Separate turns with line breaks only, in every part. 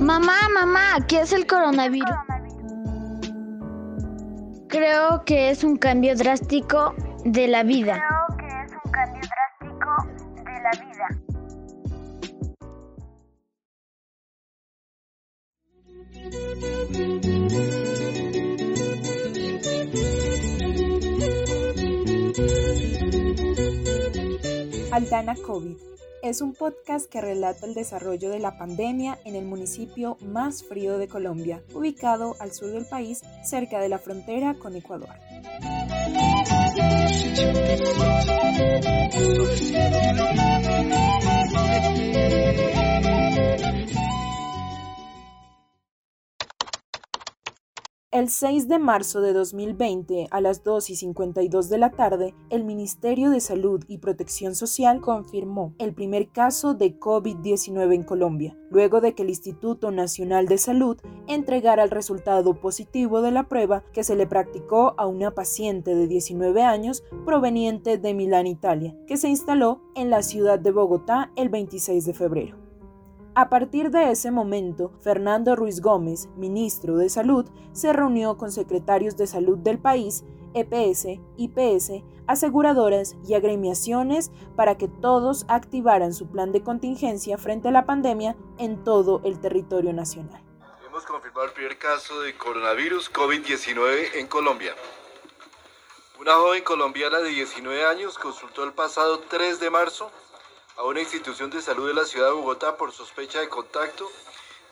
Mamá, mamá, ¿qué es el coronavirus? Creo que es un cambio drástico de la vida.
Aldana COVID es un podcast que relata el desarrollo de la pandemia en el municipio más frío de Colombia, ubicado al sur del país, cerca de la frontera con Ecuador. El 6 de marzo de 2020, a las 2 y 52 de la tarde, el Ministerio de Salud y Protección Social confirmó el primer caso de COVID-19 en Colombia, luego de que el Instituto Nacional de Salud entregara el resultado positivo de la prueba que se le practicó a una paciente de 19 años proveniente de Milán, Italia, que se instaló en la ciudad de Bogotá el 26 de febrero. A partir de ese momento, Fernando Ruiz Gómez, ministro de Salud, se reunió con secretarios de salud del país, EPS, IPS, aseguradoras y agremiaciones para que todos activaran su plan de contingencia frente a la pandemia en todo el territorio nacional.
Hemos confirmado el primer caso de coronavirus COVID-19 en Colombia. Una joven colombiana de 19 años consultó el pasado 3 de marzo a una institución de salud de la ciudad de Bogotá por sospecha de contacto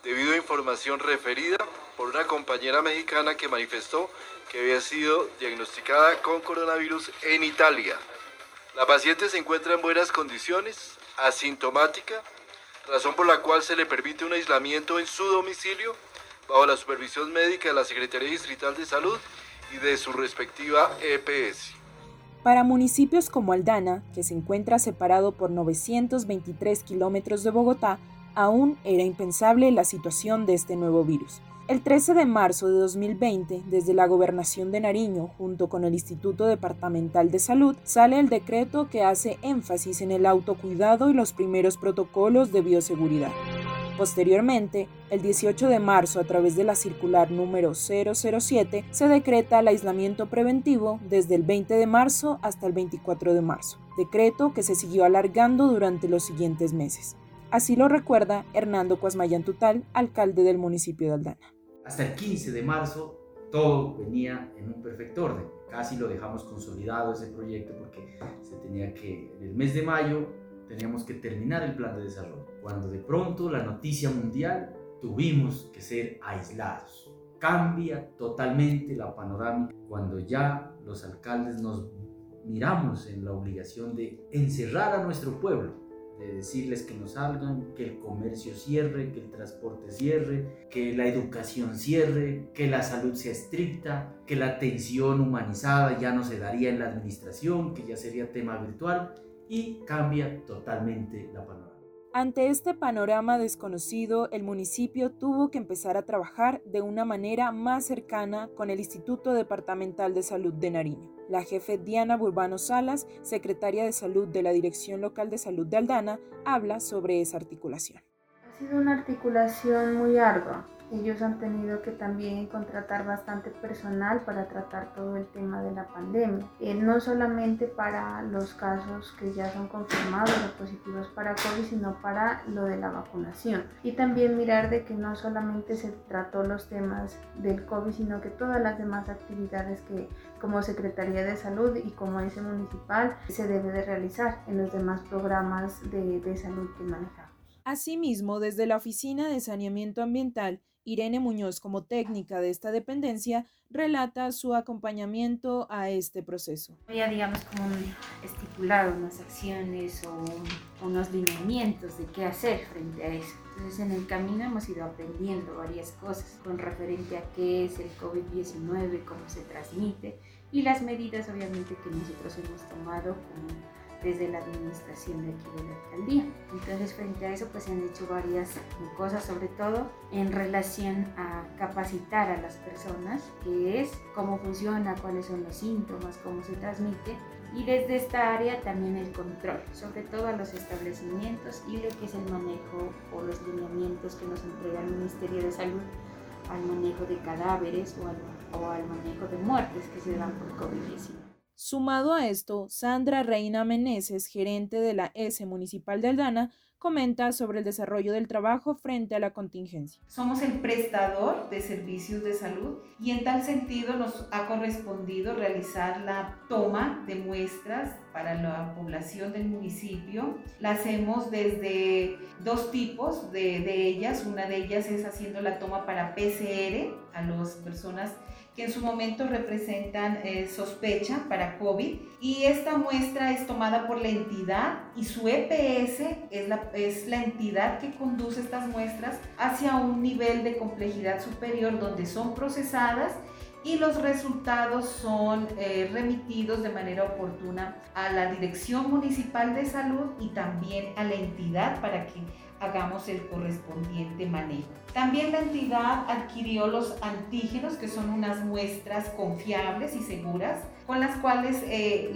debido a información referida por una compañera mexicana que manifestó que había sido diagnosticada con coronavirus en Italia. La paciente se encuentra en buenas condiciones, asintomática, razón por la cual se le permite un aislamiento en su domicilio bajo la supervisión médica de la Secretaría Distrital de Salud y de su respectiva EPS.
Para municipios como Aldana, que se encuentra separado por 923 kilómetros de Bogotá, aún era impensable la situación de este nuevo virus. El 13 de marzo de 2020, desde la Gobernación de Nariño, junto con el Instituto Departamental de Salud, sale el decreto que hace énfasis en el autocuidado y los primeros protocolos de bioseguridad. Posteriormente, el 18 de marzo, a través de la circular número 007, se decreta el aislamiento preventivo desde el 20 de marzo hasta el 24 de marzo, decreto que se siguió alargando durante los siguientes meses. Así lo recuerda Hernando Cuasmayan Tutal, alcalde del municipio de Aldana.
Hasta el 15 de marzo todo venía en un perfecto orden. Casi lo dejamos consolidado ese proyecto porque se tenía que, en el mes de mayo, teníamos que terminar el plan de desarrollo. Cuando de pronto la noticia mundial tuvimos que ser aislados. Cambia totalmente la panorámica cuando ya los alcaldes nos miramos en la obligación de encerrar a nuestro pueblo de decirles que no salgan, que el comercio cierre, que el transporte cierre, que la educación cierre, que la salud sea estricta, que la atención humanizada ya no se daría en la administración, que ya sería tema virtual y cambia totalmente la panorama.
Ante este panorama desconocido, el municipio tuvo que empezar a trabajar de una manera más cercana con el Instituto Departamental de Salud de Nariño. La jefe Diana Burbano Salas, secretaria de Salud de la Dirección Local de Salud de Aldana, habla sobre esa articulación.
Ha sido una articulación muy ardua ellos han tenido que también contratar bastante personal para tratar todo el tema de la pandemia. Eh, no solamente para los casos que ya son confirmados o positivos para COVID, sino para lo de la vacunación. Y también mirar de que no solamente se trató los temas del COVID, sino que todas las demás actividades que como Secretaría de Salud y como ese municipal se debe de realizar en los demás programas de, de salud que manejamos.
Asimismo, desde la Oficina de Saneamiento Ambiental Irene Muñoz, como técnica de esta dependencia, relata su acompañamiento a este proceso.
Había, digamos, como estipulado unas acciones o unos lineamientos de qué hacer frente a eso. Entonces, en el camino hemos ido aprendiendo varias cosas con referente a qué es el COVID-19, cómo se transmite y las medidas, obviamente, que nosotros hemos tomado desde la administración de aquí de la alcaldía. Entonces frente a eso pues se han hecho varias cosas, sobre todo en relación a capacitar a las personas, que es cómo funciona, cuáles son los síntomas, cómo se transmite y desde esta área también el control, sobre todo a los establecimientos y lo que es el manejo o los lineamientos que nos entrega el Ministerio de Salud al manejo de cadáveres o o al manejo de muertes que se dan por COVID-19.
Sumado a esto, Sandra Reina Meneses, gerente de la S Municipal de Aldana, comenta sobre el desarrollo del trabajo frente a la contingencia.
Somos el prestador de servicios de salud y en tal sentido nos ha correspondido realizar la toma de muestras para la población del municipio. La hacemos desde dos tipos de, de ellas. Una de ellas es haciendo la toma para PCR a las personas que en su momento representan eh, sospecha para COVID y esta muestra es tomada por la entidad y su EPS es la, es la entidad que conduce estas muestras hacia un nivel de complejidad superior donde son procesadas y los resultados son eh, remitidos de manera oportuna a la Dirección Municipal de Salud y también a la entidad para que hagamos el correspondiente manejo. También la entidad adquirió los antígenos, que son unas muestras confiables y seguras, con las cuales eh,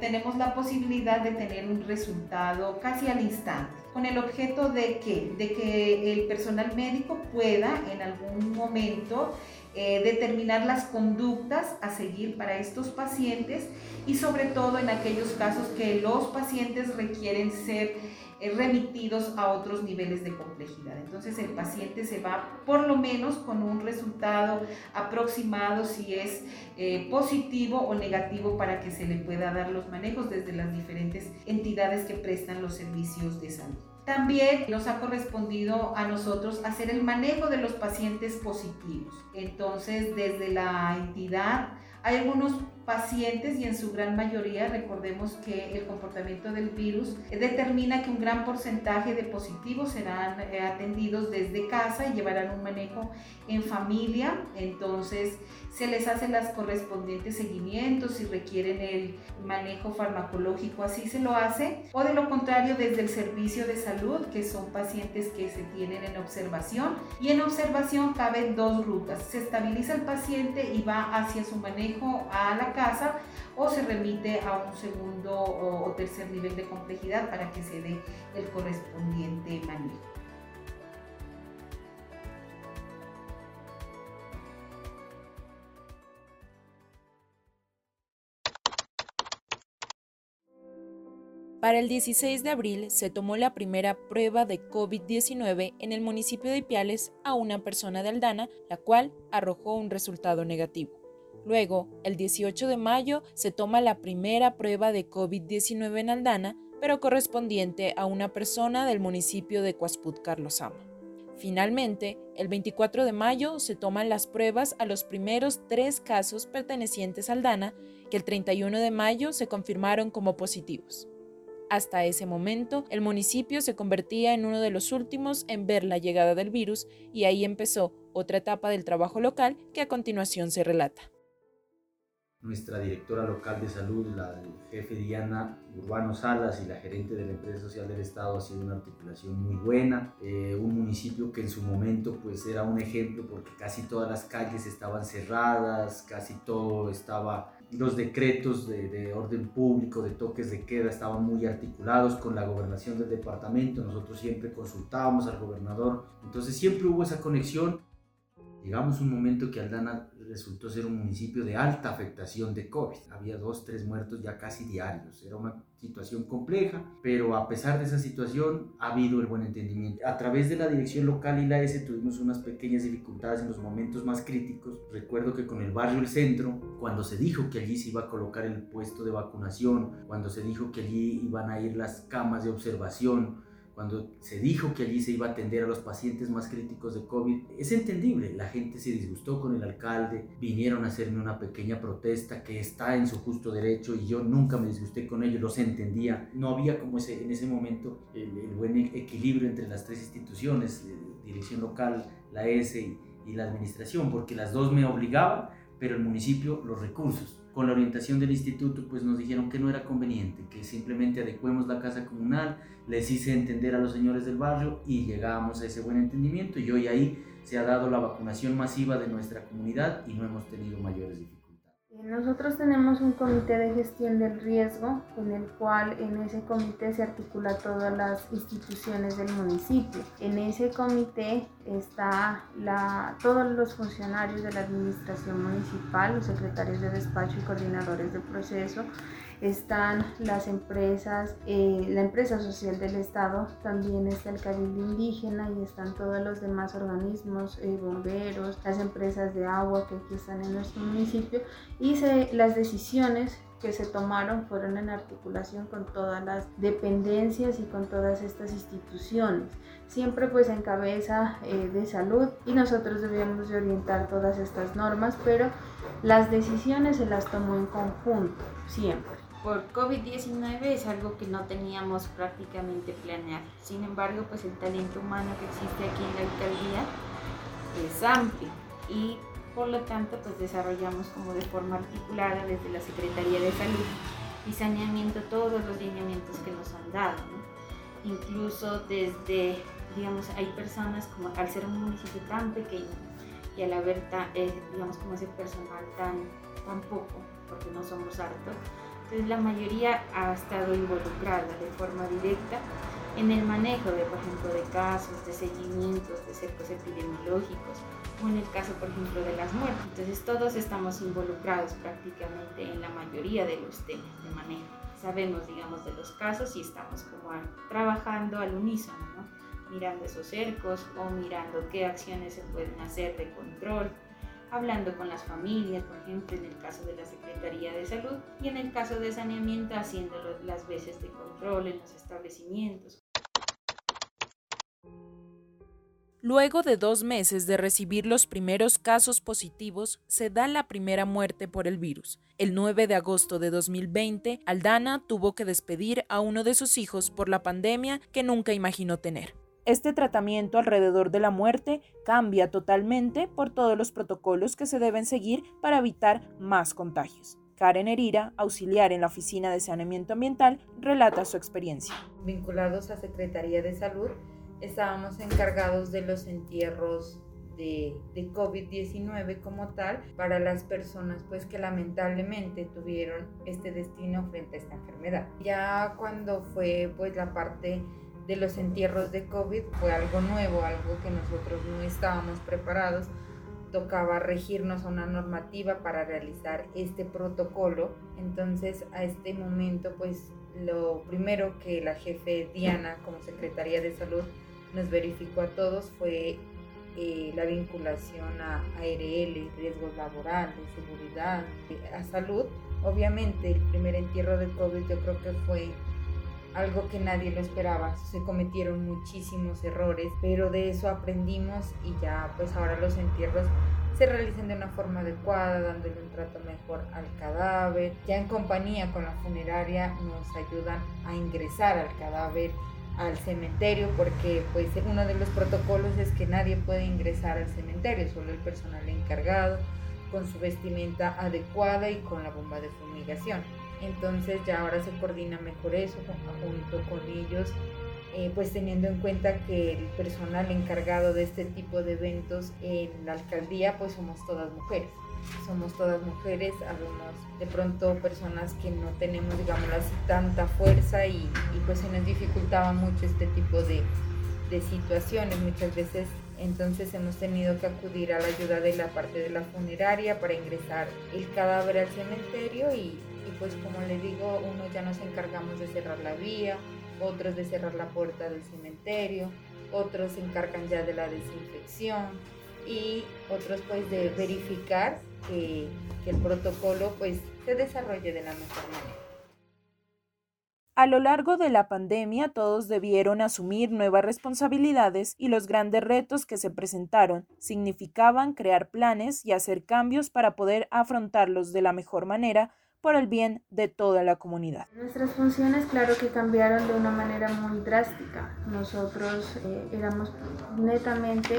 tenemos la posibilidad de tener un resultado casi al instante, con el objeto de que, de que el personal médico pueda en algún momento eh, determinar las conductas a seguir para estos pacientes y sobre todo en aquellos casos que los pacientes requieren ser remitidos a otros niveles de complejidad. Entonces el paciente se va por lo menos con un resultado aproximado si es eh, positivo o negativo para que se le pueda dar los manejos desde las diferentes entidades que prestan los servicios de salud. También nos ha correspondido a nosotros hacer el manejo de los pacientes positivos. Entonces, desde la entidad hay algunos pacientes y en su gran mayoría recordemos que el comportamiento del virus determina que un gran porcentaje de positivos serán eh, atendidos desde casa y llevarán un manejo en familia. Entonces se les hace las correspondientes seguimientos si requieren el manejo farmacológico, así se lo hace. O de lo contrario, desde el servicio de salud, que son pacientes que se tienen en observación. Y en observación caben dos rutas. Se estabiliza el paciente y va hacia su manejo a la casa o se remite a un segundo o tercer nivel de complejidad para que se dé el correspondiente manejo.
Para el 16 de abril se tomó la primera prueba de COVID-19 en el municipio de Ipiales a una persona de Aldana, la cual arrojó un resultado negativo. Luego, el 18 de mayo se toma la primera prueba de COVID-19 en Aldana, pero correspondiente a una persona del municipio de Cuasput Carlosama. Finalmente, el 24 de mayo se toman las pruebas a los primeros tres casos pertenecientes a Aldana, que el 31 de mayo se confirmaron como positivos. Hasta ese momento, el municipio se convertía en uno de los últimos en ver la llegada del virus y ahí empezó otra etapa del trabajo local que a continuación se relata.
Nuestra directora local de salud, la jefe Diana Urbano Salas y la gerente de la empresa social del Estado ha sido una articulación muy buena. Eh, un municipio que en su momento pues era un ejemplo porque casi todas las calles estaban cerradas, casi todo estaba los decretos de, orden público, de toques de queda, estaban muy articulados con la gobernación del departamento. Nosotros siempre consultábamos al gobernador. Entonces siempre hubo esa conexión. Llegamos a un momento que Aldana resultó ser un municipio de alta afectación de COVID. Había dos, tres muertos ya casi diarios. Era una situación compleja, pero a pesar de esa situación ha habido el buen entendimiento. A través de la dirección local y la S tuvimos unas pequeñas dificultades en los momentos más críticos. Recuerdo que con el barrio El Centro, cuando se dijo que allí se iba a colocar el puesto de vacunación, cuando se dijo que allí iban a ir las camas de observación, cuando se dijo que allí se iba a atender a los pacientes más críticos de COVID, es entendible, la gente se disgustó con el alcalde, vinieron a hacerme una pequeña protesta que está en su justo derecho y yo nunca me disgusté con ellos, los entendía, no había como ese, en ese momento el, buen equilibrio entre las tres instituciones, dirección local, la S y, y la administración, porque las dos me obligaban, pero el municipio los recursos con la orientación del instituto, pues nos dijeron que no era conveniente, que simplemente adecuemos la casa comunal, les hice entender a los señores del barrio y llegamos a ese buen entendimiento y hoy ahí se ha dado la vacunación masiva de nuestra comunidad y no hemos tenido mayores dificultades.
Nosotros tenemos un comité de gestión del riesgo en el cual en ese comité se articula todas las instituciones del municipio. En ese comité está la, todos los funcionarios de la administración municipal, los secretarios de despacho y coordinadores de proceso, están las empresas, eh, la empresa social del Estado, también está el Cabildo Indígena y están todos los demás organismos, eh, bomberos, las empresas de agua que aquí están en nuestro municipio y se, las decisiones que se tomaron fueron en articulación con todas las dependencias y con todas estas instituciones, siempre pues en cabeza eh, de salud y nosotros debíamos de orientar todas estas normas, pero las decisiones se las tomó en conjunto, siempre
por COVID-19 es algo que no teníamos prácticamente planeado. Sin embargo, pues el talento humano que existe aquí en la alcaldía es amplio y por lo tanto pues desarrollamos como de forma articulada desde la Secretaría de Salud y Saneamiento todos los lineamientos que nos han dado. Incluso desde, digamos, hay personas como al ser un municipio tan pequeño y al haber, eh, digamos, como ese personal tan, tan poco, porque no somos hartos, entonces la mayoría ha estado involucrada de forma directa en el manejo de, por ejemplo, de casos, de seguimientos, de cercos epidemiológicos, o en el caso, por ejemplo, de las muertes. Entonces todos estamos involucrados prácticamente en la mayoría de los temas de manejo. Sabemos, digamos, de los casos y estamos como trabajando al unísono, ¿no? mirando esos cercos o mirando qué acciones se pueden hacer de control hablando con las familias, por ejemplo, en el caso de la Secretaría de Salud y en el caso de saneamiento haciendo las veces de control en los establecimientos.
Luego de dos meses de recibir los primeros casos positivos, se da la primera muerte por el virus. El 9 de agosto de 2020, Aldana tuvo que despedir a uno de sus hijos por la pandemia que nunca imaginó tener. Este tratamiento alrededor de la muerte cambia totalmente por todos los protocolos que se deben seguir para evitar más contagios. Karen Herira, auxiliar en la Oficina de Saneamiento Ambiental, relata su experiencia.
Vinculados a Secretaría de Salud, estábamos encargados de los entierros de, de COVID-19 como tal para las personas pues que lamentablemente tuvieron este destino frente a esta enfermedad. Ya cuando fue pues la parte de los entierros de COVID fue algo nuevo, algo que nosotros no estábamos preparados. Tocaba regirnos a una normativa para realizar este protocolo. Entonces, a este momento, pues lo primero que la jefe Diana, como Secretaría de Salud, nos verificó a todos fue eh, la vinculación a ARL, riesgos laborales, seguridad, a salud. Obviamente, el primer entierro de COVID yo creo que fue algo que nadie lo esperaba. Se cometieron muchísimos errores, pero de eso aprendimos y ya pues ahora los entierros se realizan de una forma adecuada, dándole un trato mejor al cadáver. Ya en compañía con la funeraria nos ayudan a ingresar al cadáver al cementerio porque pues uno de los protocolos es que nadie puede ingresar al cementerio, solo el personal encargado con su vestimenta adecuada y con la bomba de fumigación. Entonces ya ahora se coordina mejor eso junto con ellos, eh, pues teniendo en cuenta que el personal encargado de este tipo de eventos en la alcaldía pues somos todas mujeres. Somos todas mujeres, algunos de pronto personas que no tenemos, digamos así, tanta fuerza y, pues se nos dificultaba mucho este tipo de, de situaciones. Muchas veces entonces hemos tenido que acudir a la ayuda de la parte de la funeraria para ingresar el cadáver al cementerio y, y pues como le digo, unos ya nos encargamos de cerrar la vía, otros de cerrar la puerta del cementerio, otros se encargan ya de la desinfección y otros pues de verificar que, el protocolo pues se desarrolle de la mejor manera.
A lo largo de la pandemia todos debieron asumir nuevas responsabilidades y los grandes retos que se presentaron significaban crear planes y hacer cambios para poder afrontarlos de la mejor manera por el bien de toda la comunidad.
Nuestras funciones, claro que cambiaron de una manera muy drástica. Nosotros eh, éramos netamente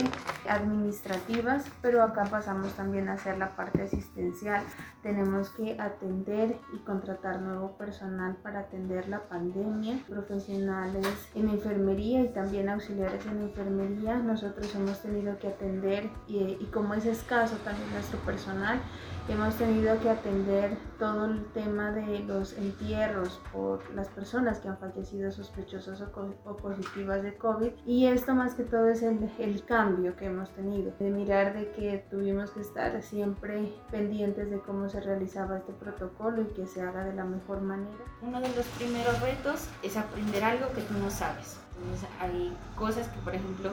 administrativas, pero acá pasamos también a hacer la parte asistencial. Tenemos que atender y contratar nuevo personal para atender la pandemia, profesionales en enfermería y también auxiliares en enfermería. Nosotros hemos tenido que atender y, y como es escaso también nuestro personal, hemos tenido que atender todo el tema de los entierros por las personas que han fallecido sospechosas o, positivas de COVID y esto más que todo es el, el, cambio que hemos tenido, de mirar de que tuvimos que estar siempre pendientes de cómo se realizaba este protocolo y que se haga de la mejor manera.
Uno de los primeros retos es aprender algo que tú no sabes. Entonces hay cosas que por ejemplo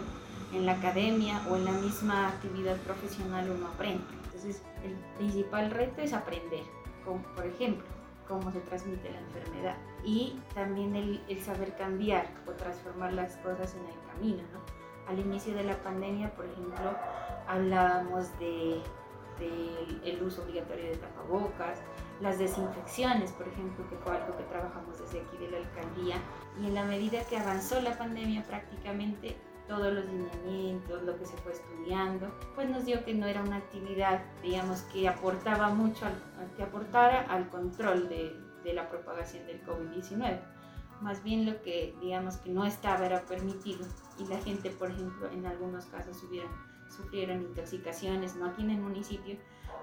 en la academia o en la misma actividad profesional uno aprende entonces, el principal reto es aprender, como por ejemplo, cómo se transmite la enfermedad y también el, saber cambiar o transformar las cosas en el camino. ¿no? Al inicio de la pandemia, por ejemplo, hablábamos del de, el uso obligatorio de tapabocas, las desinfecciones, por ejemplo, que fue algo que trabajamos desde aquí de la alcaldía. Y en la medida que avanzó la pandemia, prácticamente todos los lineamientos, lo que se fue estudiando, pues nos dio que no era una actividad, digamos, que aportaba mucho, al, que aportara al control de, de la propagación del COVID-19. Más bien lo que, digamos, que no estaba era permitido y la gente, por ejemplo, en algunos casos sufrieron intoxicaciones, no aquí en el municipio,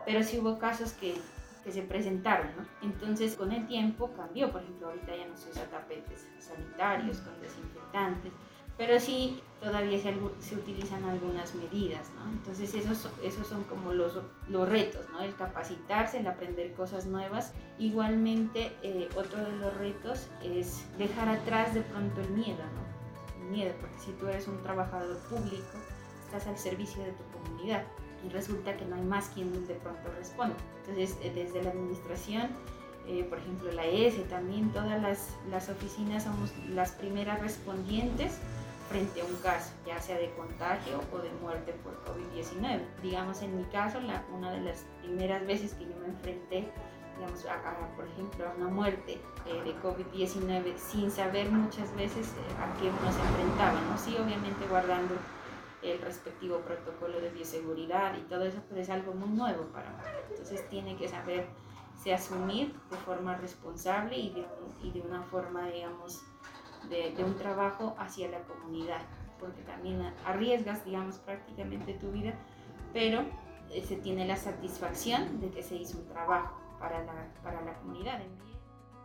pero sí hubo casos que que se presentaron, ¿no? Entonces, con el tiempo cambió, por ejemplo, ahorita ya no se usa tapetes sanitarios con desinfectantes, pero sí todavía se, se, utilizan algunas medidas, ¿no? Entonces esos, esos son como los, los retos, ¿no? El capacitarse, el aprender cosas nuevas. Igualmente, eh, otro de los retos es dejar atrás de pronto el miedo, ¿no? El miedo, porque si tú eres un trabajador público, estás al servicio de tu comunidad y resulta que no hay más quien de pronto responda. Entonces, eh, desde la administración, eh, por ejemplo, la ES, también todas las, las oficinas somos las primeras respondientes frente a un caso, ya sea de contagio o de muerte por COVID-19. Digamos, en mi caso, la, una de las primeras veces que yo me enfrenté, digamos, a, por ejemplo, a una muerte eh, de COVID-19 sin saber muchas veces eh, a qué uno se enfrentaba, ¿no? Sí, obviamente guardando el respectivo protocolo de bioseguridad y todo eso, pero es algo muy nuevo para mí. Entonces tiene que saberse asumir de forma responsable y de, y de una forma, digamos, de, un trabajo hacia la comunidad, porque también arriesgas, digamos, prácticamente tu vida, pero eh, se tiene la satisfacción de que se hizo un trabajo para la, para la comunidad.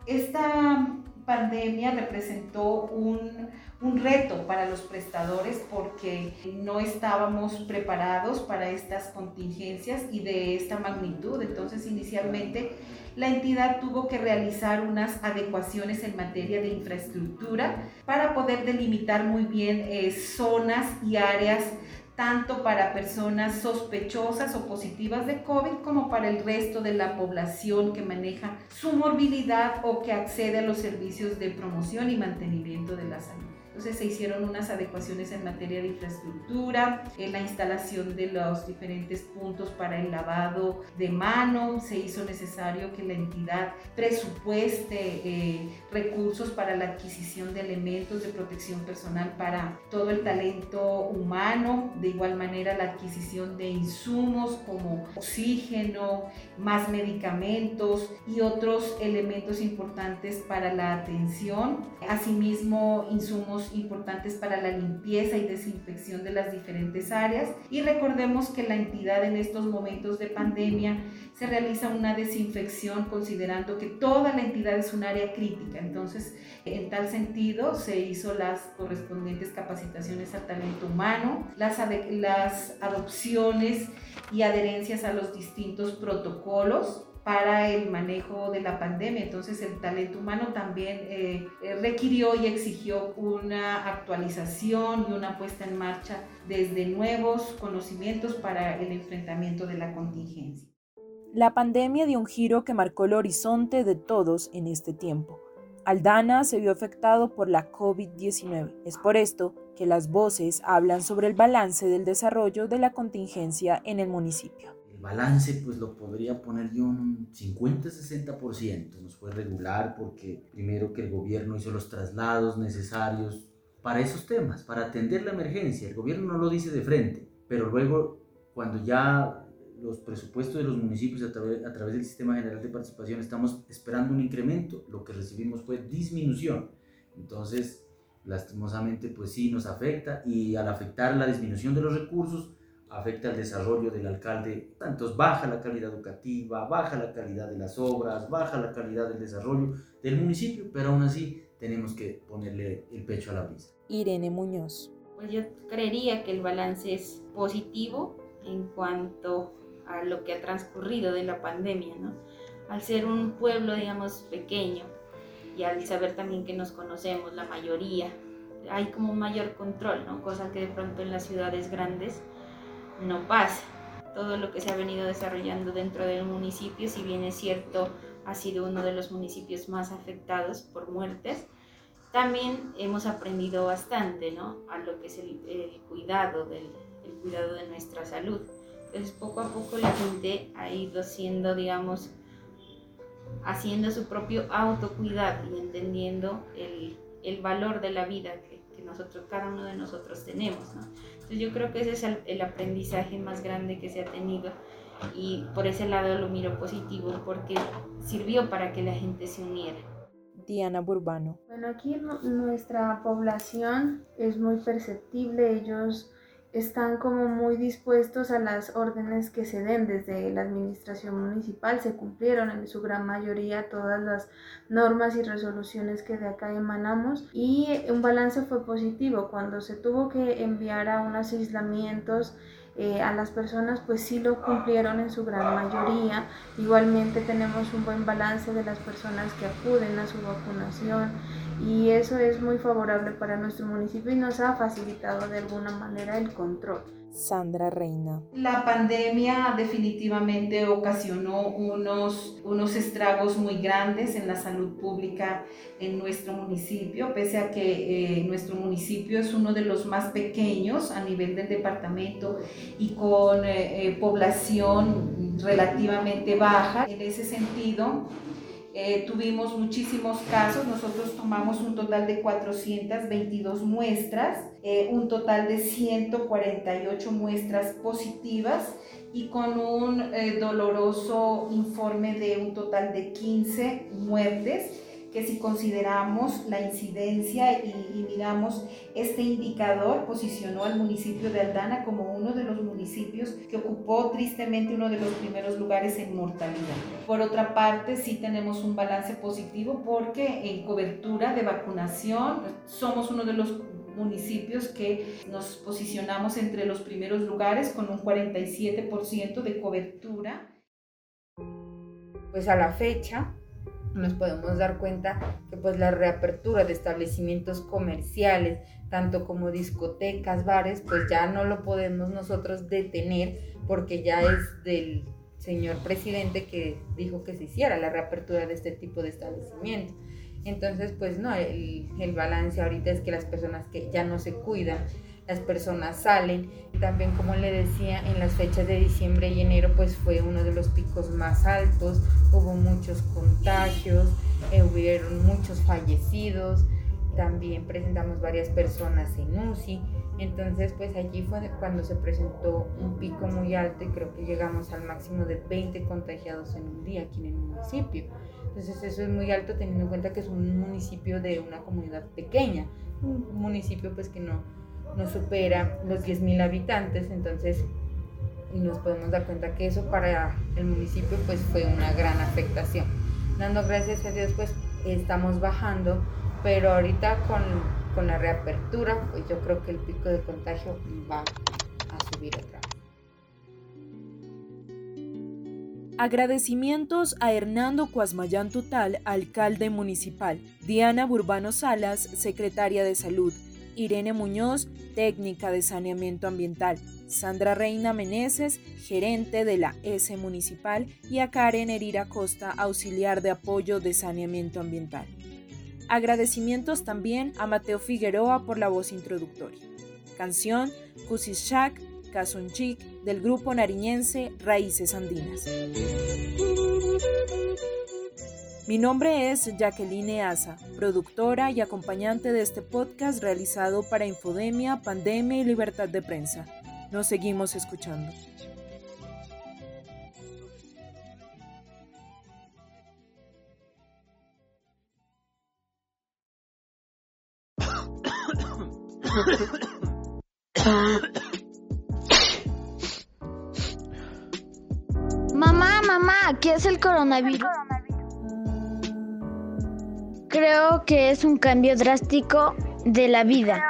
Esta pandemia representó un, reto para los prestadores porque no estábamos preparados para estas contingencias y de esta magnitud. Entonces, inicialmente la entidad tuvo que realizar unas adecuaciones en materia de infraestructura para poder delimitar muy bien eh, zonas y áreas tanto para personas sospechosas o positivas de COVID como para el resto de la población que maneja su morbilidad o que accede a los servicios de promoción y mantenimiento de la salud. Entonces se hicieron unas adecuaciones en materia de infraestructura, en la instalación de los diferentes puntos para el lavado de mano, se hizo necesario que la entidad presupueste eh, recursos para la adquisición de elementos de protección personal para todo el talento humano, de igual manera la adquisición de insumos como oxígeno, más medicamentos y otros elementos importantes para la atención, asimismo insumos importantes para la limpieza y desinfección de las diferentes áreas. Y recordemos que la entidad en estos momentos de pandemia se realiza una desinfección considerando que toda la entidad es un área crítica. Entonces, en tal sentido, se hizo las correspondientes capacitaciones al talento humano, las, las adopciones y adherencias a los distintos protocolos para el manejo de la pandemia. Entonces el talento humano también eh, eh, requirió y exigió una actualización y una puesta en marcha desde nuevos conocimientos para el enfrentamiento de la contingencia.
La pandemia dio un giro que marcó el horizonte de todos en este tiempo. Aldana se vio afectado por la COVID-19. Es por esto que las voces hablan sobre el balance del desarrollo de la contingencia en el municipio
el balance pues lo podría poner yo en un 50-60%. Nos fue regular porque primero que el gobierno hizo los traslados necesarios para esos temas, para atender la emergencia. El gobierno no lo dice de frente, pero luego cuando ya los presupuestos de los municipios a través, a través del Sistema General de Participación estamos esperando un incremento, lo que recibimos fue disminución. Entonces, lastimosamente, pues sí nos afecta y al afectar la disminución de los recursos, afecta el desarrollo del alcalde, tanto baja la calidad educativa, baja la calidad de las obras, baja la calidad del desarrollo del municipio, pero aún así tenemos que ponerle el pecho a la brisa.
Irene Muñoz.
Pues yo creería que el balance es positivo en cuanto a lo que ha transcurrido de la pandemia, ¿no? Al ser un pueblo, digamos, pequeño y al saber también que nos conocemos la mayoría, hay como un mayor control, ¿no? Cosa que de pronto en las ciudades grandes no pasa. Todo lo que se ha venido desarrollando dentro del municipio, si bien es cierto, ha sido uno de los municipios más afectados por muertes, también hemos aprendido bastante, ¿no? A lo que es el, cuidado, del, el cuidado de nuestra salud. Entonces, poco a poco la gente ha ido siendo, digamos, haciendo su propio autocuidado y entendiendo el, el valor de la vida que, que, nosotros, cada uno de nosotros tenemos, ¿no? Entonces yo creo que ese es el, el, aprendizaje más grande que se ha tenido y por ese lado lo miro positivo porque sirvió para que la gente se uniera.
Diana Burbano.
Bueno, aquí nuestra población es muy perceptible, ellos están como muy dispuestos a las órdenes que se den desde la administración municipal. Se cumplieron en su gran mayoría todas las normas y resoluciones que de acá emanamos y un balance fue positivo. Cuando se tuvo que enviar a unos aislamientos eh, a las personas pues sí lo cumplieron en su gran mayoría. Igualmente tenemos un buen balance de las personas que acuden a su vacunación y eso es muy favorable para nuestro municipio y nos ha facilitado de alguna manera el control.
Sandra Reina.
La pandemia definitivamente ocasionó unos, unos estragos muy grandes en la salud pública en nuestro municipio, pese a que eh, nuestro municipio es uno de los más pequeños a nivel del departamento y con eh, eh, población relativamente baja. En ese sentido, eh, tuvimos muchísimos casos, nosotros tomamos un total de 422 muestras, eh, un total de 148 muestras positivas y con un eh, doloroso informe de un total de 15 muertes que si consideramos la incidencia y, y, miramos este indicador, posicionó al municipio de Aldana como uno de los municipios que ocupó tristemente uno de los primeros lugares en mortalidad. Por otra parte, sí tenemos un balance positivo porque en cobertura de vacunación somos uno de los municipios que nos posicionamos entre los primeros lugares con un 47% de cobertura.
Pues a la fecha, nos podemos dar cuenta que pues la reapertura de establecimientos comerciales, tanto como discotecas, bares, pues ya no lo podemos nosotros detener porque ya es del señor presidente que dijo que se hiciera la reapertura de este tipo de establecimientos. Entonces, pues no, el, el balance ahorita es que las personas que ya no se cuidan, las personas salen. También, como le decía, en las fechas de diciembre y enero, pues fue uno de los picos más altos, hubo muchos contagios, eh, hubieron muchos fallecidos, también presentamos varias personas en UCI. Entonces, pues allí fue cuando se presentó un pico muy alto y creo que llegamos al máximo de 20 contagiados en un día aquí en el municipio. Entonces, eso es muy alto teniendo en cuenta que es un municipio de una comunidad pequeña, un municipio pues que no, no supera los 10.000 habitantes, entonces nos podemos dar cuenta que eso para el municipio pues fue una gran afectación. Dando gracias a Dios pues estamos bajando, pero ahorita con, con la reapertura pues yo creo que el pico de contagio va a subir otra vez.
Agradecimientos a Hernando Cuasmayán Tutal, alcalde municipal, Diana Burbano Salas, secretaria de Salud, Irene Muñoz, técnica de saneamiento ambiental, Sandra Reina Meneses, gerente de la S Municipal, y a Karen Herira Costa, auxiliar de apoyo de saneamiento ambiental. Agradecimientos también a Mateo Figueroa por la voz introductoria. Canción Kusishak Kasunchik del grupo nariñense Raíces Andinas. Mi nombre es Jacqueline Asa, productora y acompañante de este podcast realizado para Infodemia, Pandemia y Libertad de Prensa. Nos seguimos escuchando.
Mamá, mamá, ¿qué es el coronavirus?
Creo que es un cambio drástico de la vida.